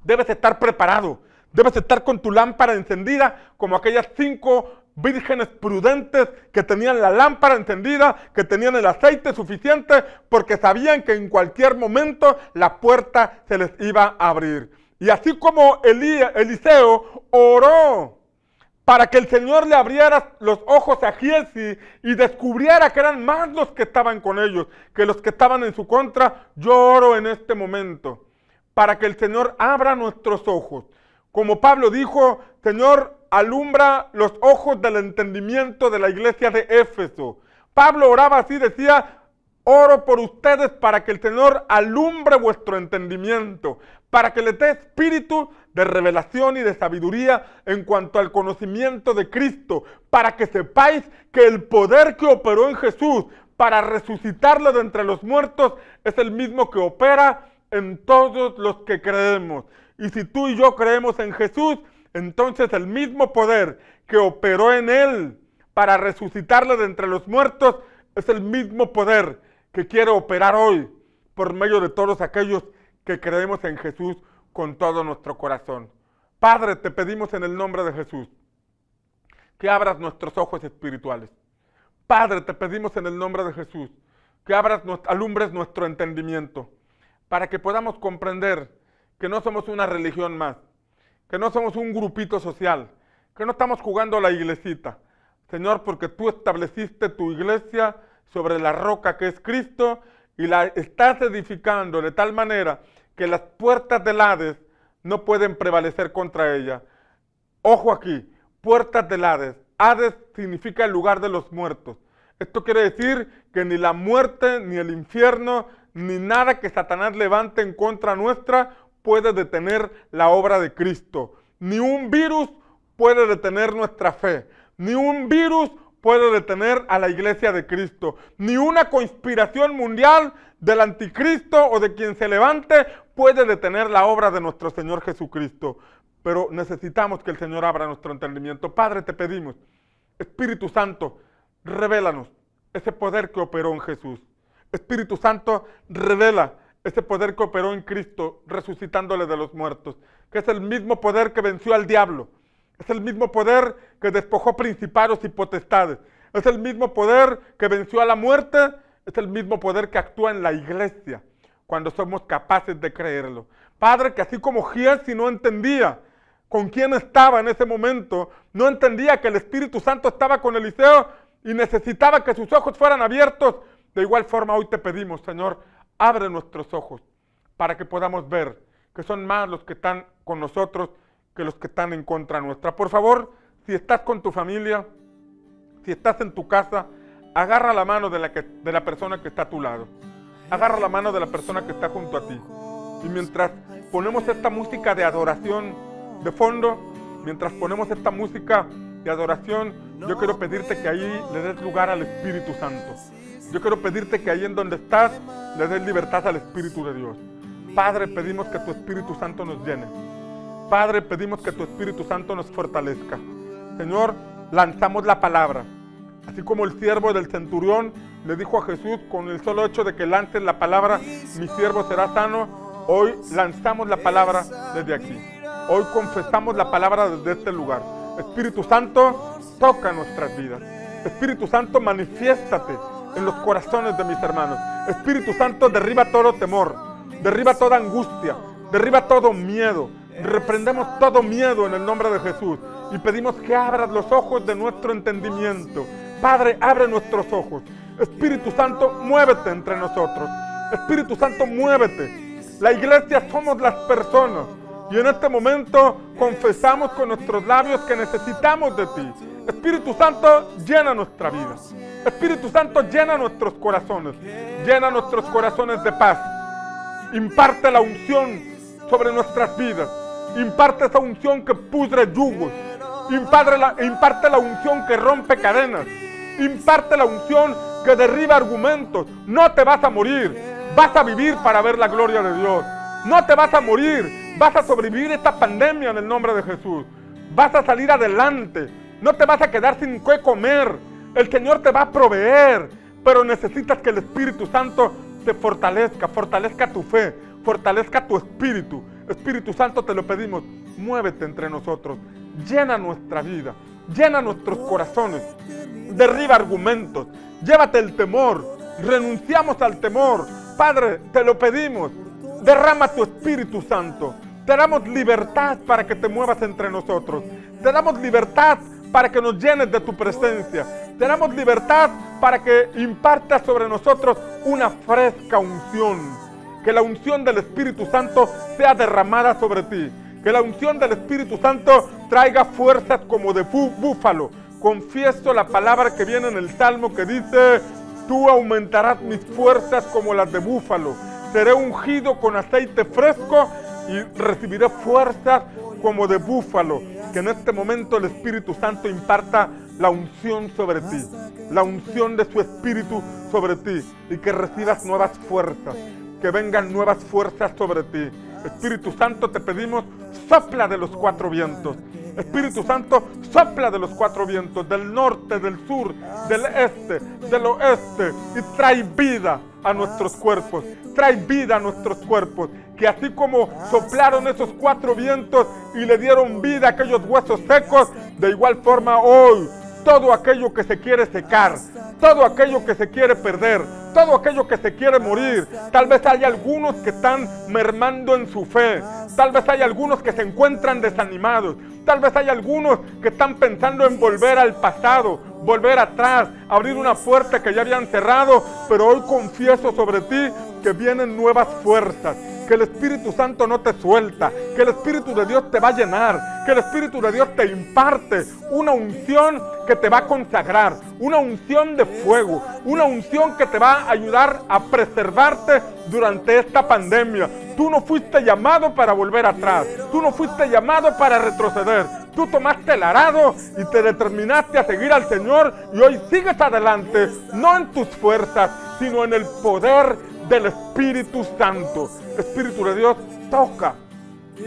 Debes estar preparado. Debes estar con tu lámpara encendida como aquellas cinco vírgenes prudentes que tenían la lámpara encendida, que tenían el aceite suficiente, porque sabían que en cualquier momento la puerta se les iba a abrir. Y así como Eliseo oró para que el Señor le abriera los ojos a Giesi y descubriera que eran más los que estaban con ellos que los que estaban en su contra, yo oro en este momento para que el Señor abra nuestros ojos. Como Pablo dijo, Señor, alumbra los ojos del entendimiento de la iglesia de Éfeso. Pablo oraba así, decía, oro por ustedes para que el Señor alumbre vuestro entendimiento, para que le dé espíritu de revelación y de sabiduría en cuanto al conocimiento de Cristo, para que sepáis que el poder que operó en Jesús para resucitarlo de entre los muertos es el mismo que opera en todos los que creemos. Y si tú y yo creemos en Jesús, entonces el mismo poder que operó en él para resucitarle de entre los muertos es el mismo poder que quiere operar hoy por medio de todos aquellos que creemos en Jesús con todo nuestro corazón. Padre, te pedimos en el nombre de Jesús que abras nuestros ojos espirituales. Padre, te pedimos en el nombre de Jesús que abras, alumbres nuestro entendimiento para que podamos comprender que no somos una religión más, que no somos un grupito social, que no estamos jugando la iglesita. Señor, porque tú estableciste tu iglesia sobre la roca que es Cristo y la estás edificando de tal manera que las puertas del Hades no pueden prevalecer contra ella. Ojo aquí, puertas del Hades. Hades significa el lugar de los muertos. Esto quiere decir que ni la muerte, ni el infierno, ni nada que Satanás levante en contra nuestra puede detener la obra de Cristo. Ni un virus puede detener nuestra fe. Ni un virus puede detener a la iglesia de Cristo. Ni una conspiración mundial del anticristo o de quien se levante puede detener la obra de nuestro Señor Jesucristo. Pero necesitamos que el Señor abra nuestro entendimiento. Padre, te pedimos, Espíritu Santo, revélanos ese poder que operó en Jesús. Espíritu Santo, revela ese poder que operó en Cristo resucitándole de los muertos, que es el mismo poder que venció al diablo, es el mismo poder que despojó principados y potestades, es el mismo poder que venció a la muerte, es el mismo poder que actúa en la iglesia cuando somos capaces de creerlo. Padre, que así como Giesi no entendía con quién estaba en ese momento, no entendía que el Espíritu Santo estaba con Eliseo y necesitaba que sus ojos fueran abiertos, de igual forma hoy te pedimos, Señor, abre nuestros ojos para que podamos ver que son más los que están con nosotros que los que están en contra nuestra. Por favor, si estás con tu familia, si estás en tu casa, agarra la mano de la, de la persona que está a tu lado. Agarra la mano de la persona que está junto a ti. Y mientras ponemos esta música de adoración de fondo, mientras ponemos esta música de adoración, yo quiero pedirte que ahí le des lugar al Espíritu Santo. Yo quiero pedirte que ahí en donde estás le des libertad al Espíritu de Dios. Padre, pedimos que tu Espíritu Santo nos llene. Padre, pedimos que tu Espíritu Santo nos fortalezca. Señor, lanzamos la palabra. Así como el siervo del centurión le dijo a Jesús con el solo hecho de que lancen la palabra, mi siervo será sano, hoy lanzamos la palabra desde aquí. Hoy confesamos la palabra desde este lugar. Espíritu Santo, toca nuestras vidas. Espíritu Santo, manifiéstate en los corazones de mis hermanos. Espíritu Santo, derriba todo temor, derriba toda angustia, derriba todo miedo. Reprendemos todo miedo en el nombre de Jesús y pedimos que abras los ojos de nuestro entendimiento. Padre, abre nuestros ojos. Espíritu Santo, muévete entre nosotros. Espíritu Santo, muévete. La iglesia somos las personas. Y en este momento confesamos con nuestros labios que necesitamos de ti. Espíritu Santo, llena nuestra vida. Espíritu Santo, llena nuestros corazones. Llena nuestros corazones de paz. Imparte la unción sobre nuestras vidas. Imparte esa unción que pudre yugos. Imparte la, imparte la unción que rompe cadenas. Imparte la unción que derriba argumentos. No te vas a morir. Vas a vivir para ver la gloria de Dios. No te vas a morir. Vas a sobrevivir esta pandemia en el nombre de Jesús. Vas a salir adelante. No te vas a quedar sin qué comer. El Señor te va a proveer. Pero necesitas que el Espíritu Santo te fortalezca. Fortalezca tu fe. Fortalezca tu espíritu. Espíritu Santo te lo pedimos. Muévete entre nosotros. Llena nuestra vida. Llena nuestros corazones. Derriba argumentos. Llévate el temor. Renunciamos al temor. Padre, te lo pedimos. Derrama tu Espíritu Santo. Te damos libertad para que te muevas entre nosotros. Te damos libertad para que nos llenes de tu presencia. Te damos libertad para que impartas sobre nosotros una fresca unción. Que la unción del Espíritu Santo sea derramada sobre ti. Que la unción del Espíritu Santo traiga fuerzas como de búfalo. Confieso la palabra que viene en el Salmo que dice, tú aumentarás mis fuerzas como las de búfalo. Seré ungido con aceite fresco y recibiré fuerzas como de búfalo. Que en este momento el Espíritu Santo imparta la unción sobre ti, la unción de su Espíritu sobre ti y que recibas nuevas fuerzas, que vengan nuevas fuerzas sobre ti. Espíritu Santo, te pedimos, sopla de los cuatro vientos. Espíritu Santo, sopla de los cuatro vientos, del norte, del sur, del este, del oeste, y trae vida a nuestros cuerpos. Trae vida a nuestros cuerpos. Que así como soplaron esos cuatro vientos y le dieron vida a aquellos huesos secos, de igual forma hoy todo aquello que se quiere secar, todo aquello que se quiere perder, todo aquello que se quiere morir. Tal vez hay algunos que están mermando en su fe, tal vez hay algunos que se encuentran desanimados, tal vez hay algunos que están pensando en volver al pasado, volver atrás, abrir una puerta que ya habían cerrado, pero hoy confieso sobre ti que vienen nuevas fuerzas, que el Espíritu Santo no te suelta, que el Espíritu de Dios te va a llenar, que el Espíritu de Dios te imparte una unción que te va a consagrar, una unción de fuego, una unción que te va a ayudar a preservarte durante esta pandemia. Tú no fuiste llamado para volver atrás, tú no fuiste llamado para retroceder, tú tomaste el arado y te determinaste a seguir al Señor y hoy sigues adelante, no en tus fuerzas, sino en el poder del Espíritu Santo. Espíritu de Dios, toca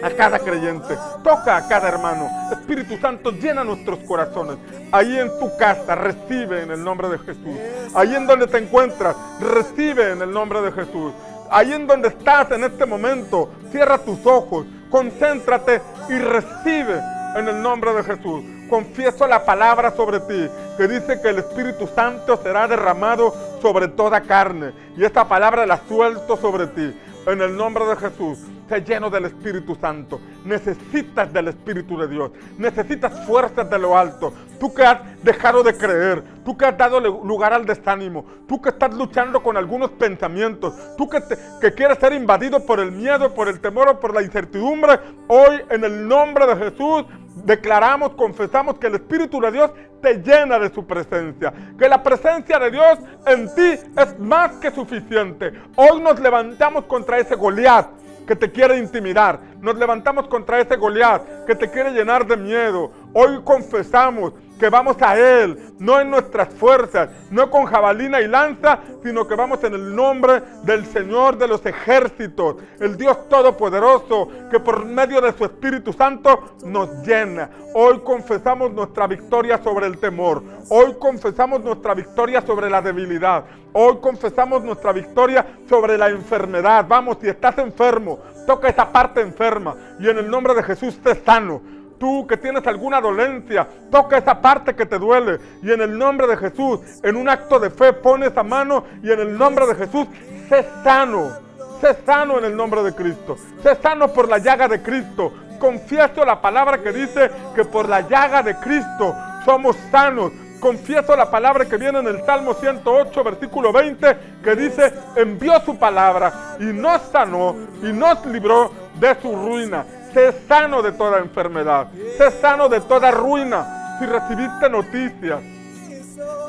a cada creyente, toca a cada hermano. Espíritu Santo, llena nuestros corazones. Ahí en tu casa, recibe en el nombre de Jesús. Ahí en donde te encuentras, recibe en el nombre de Jesús. Ahí en donde estás en este momento, cierra tus ojos, concéntrate y recibe en el nombre de Jesús. Confieso la palabra sobre ti, que dice que el Espíritu Santo será derramado sobre toda carne. Y esta palabra la suelto sobre ti. En el nombre de Jesús, te lleno del Espíritu Santo. Necesitas del Espíritu de Dios. Necesitas fuerzas de lo alto. Tú que has dejado de creer. Tú que has dado lugar al desánimo. Tú que estás luchando con algunos pensamientos. Tú que, que quieres ser invadido por el miedo, por el temor o por la incertidumbre. Hoy en el nombre de Jesús declaramos, confesamos que el Espíritu de Dios te llena de su presencia. Que la presencia de Dios en ti es más que suficiente. Hoy nos levantamos contra ese Goliat que te quiere intimidar. Nos levantamos contra ese Goliat que te quiere llenar de miedo. Hoy confesamos que vamos a Él, no en nuestras fuerzas, no con jabalina y lanza, sino que vamos en el nombre del Señor de los ejércitos, el Dios Todopoderoso, que por medio de su Espíritu Santo nos llena. Hoy confesamos nuestra victoria sobre el temor, hoy confesamos nuestra victoria sobre la debilidad, hoy confesamos nuestra victoria sobre la enfermedad. Vamos, si estás enfermo, toca esa parte enferma y en el nombre de Jesús te sano Tú que tienes alguna dolencia, toca esa parte que te duele y en el nombre de Jesús, en un acto de fe, pones esa mano y en el nombre de Jesús, sé sano. Sé sano en el nombre de Cristo. Sé sano por la llaga de Cristo. Confieso la palabra que dice que por la llaga de Cristo somos sanos. Confieso la palabra que viene en el Salmo 108, versículo 20, que dice, envió su palabra y nos sanó y nos libró de su ruina. Sé sano de toda enfermedad. Sé sano de toda ruina. Si recibiste noticias,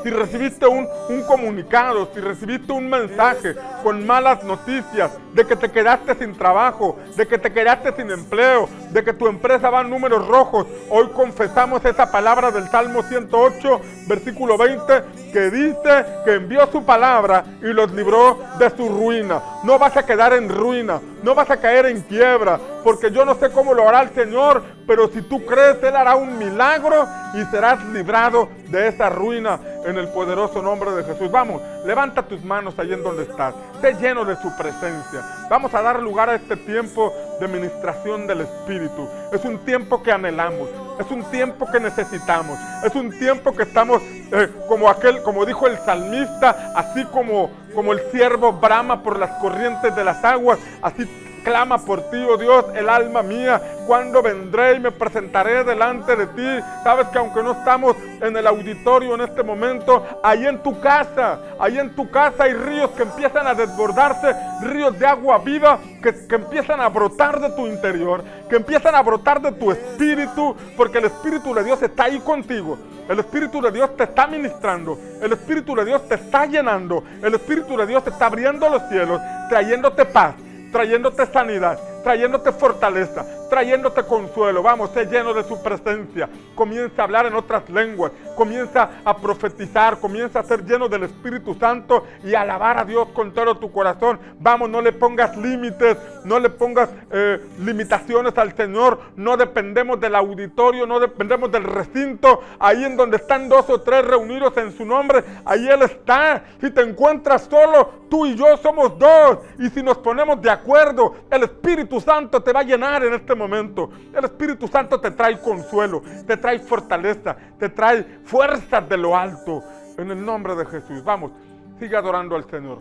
si recibiste un, un, comunicado, si recibiste un mensaje con malas noticias de que te quedaste sin trabajo, de que te quedaste sin empleo, de que tu empresa va en números rojos, hoy confesamos esa palabra del Salmo 108, versículo 20, que dice que envió su palabra y los libró de su ruina. No vas a quedar en ruina, no vas a caer en quiebra, porque yo no sé cómo lo hará el Señor, pero si tú crees, Él hará un milagro y serás librado de esa ruina en el poderoso nombre de Jesús. Vamos, levanta tus manos allí en donde estás, sé lleno de su presencia. Vamos a dar lugar a este tiempo de ministración del Espíritu. Es un tiempo que anhelamos, es un tiempo que necesitamos, es un tiempo que estamos eh, como aquel, como dijo el salmista, así como, como el siervo brama por las corrientes de las aguas, así clama por ti, oh Dios, el alma mía. Cuando vendré y me presentaré delante de ti. Sabes que aunque no estamos en el auditorio en este momento, ahí en tu casa, ahí en tu casa hay ríos que empiezan a desbordarse, ríos de agua viva que, que empiezan a brotar de tu interior, que empiezan a brotar de tu espíritu, porque el Espíritu de Dios está ahí contigo. El Espíritu de Dios te está ministrando. El Espíritu de Dios te está llenando. El Espíritu de Dios te está abriendo los cielos, trayéndote paz trayéndote sanidad, trayéndote fortaleza, trayéndote consuelo. Vamos, sé lleno de su presencia. Comienza a hablar en otras lenguas, comienza a profetizar, comienza a ser lleno del Espíritu Santo y alabar a Dios con todo tu corazón. Vamos, no le pongas límites, no le pongas eh, limitaciones al Señor. No dependemos del auditorio, no dependemos del recinto. Ahí en donde están dos o tres reunidos en su nombre, ahí Él está. Si te encuentras solo, tú y yo somos dos. Y si nos ponemos de acuerdo, el Espíritu Santo te va a llenar en este momento. El Espíritu Santo te trae consuelo, te trae fortaleza, te trae fuerzas de lo alto. En el nombre de Jesús. Vamos, sigue adorando al Señor.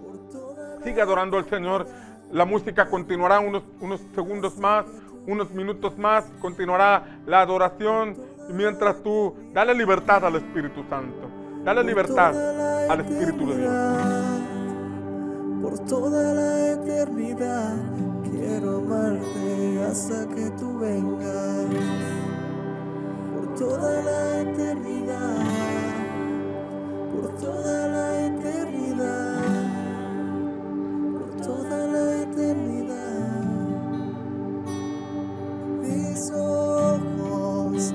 Sigue adorando al Señor. La música continuará unos, unos segundos más, unos minutos más. Continuará la adoración. Y mientras tú, dale libertad al Espíritu Santo. Dale libertad al Espíritu de Dios. Por toda la eternidad quiero amarte hasta que tú vengas. Por toda la eternidad, por toda la eternidad, por toda la eternidad. Mis ojos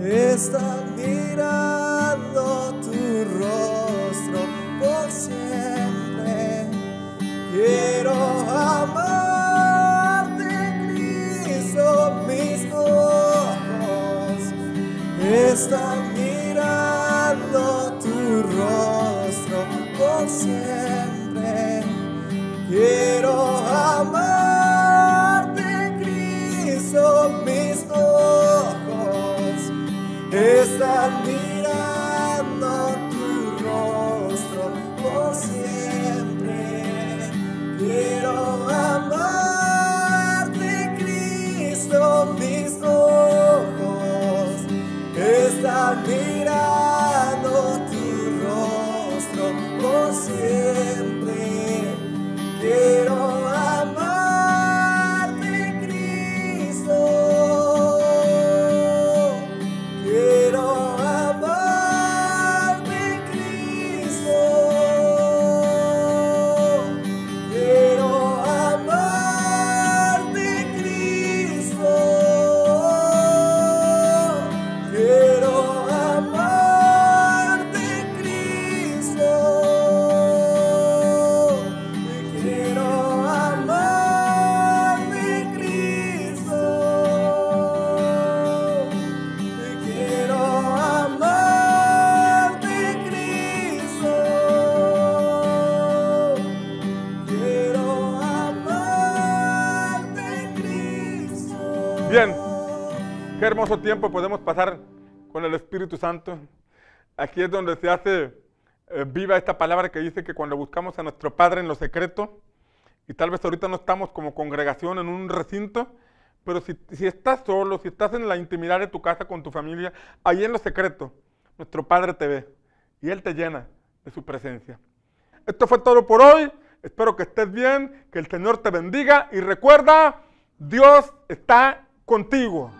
están mirando tu rostro por siempre. Quiero amarte, están mirando tu rostro por siempre. Quiero amarte, Cristo, mis ojos están hermoso tiempo podemos pasar con el Espíritu Santo. Aquí es donde se hace eh, viva esta palabra que dice que cuando buscamos a nuestro Padre en lo secreto, y tal vez ahorita no estamos como congregación en un recinto, pero si, si estás solo, si estás en la intimidad de tu casa con tu familia, ahí en lo secreto, nuestro Padre te ve y Él te llena de su presencia. Esto fue todo por hoy. Espero que estés bien, que el Señor te bendiga y recuerda, Dios está contigo.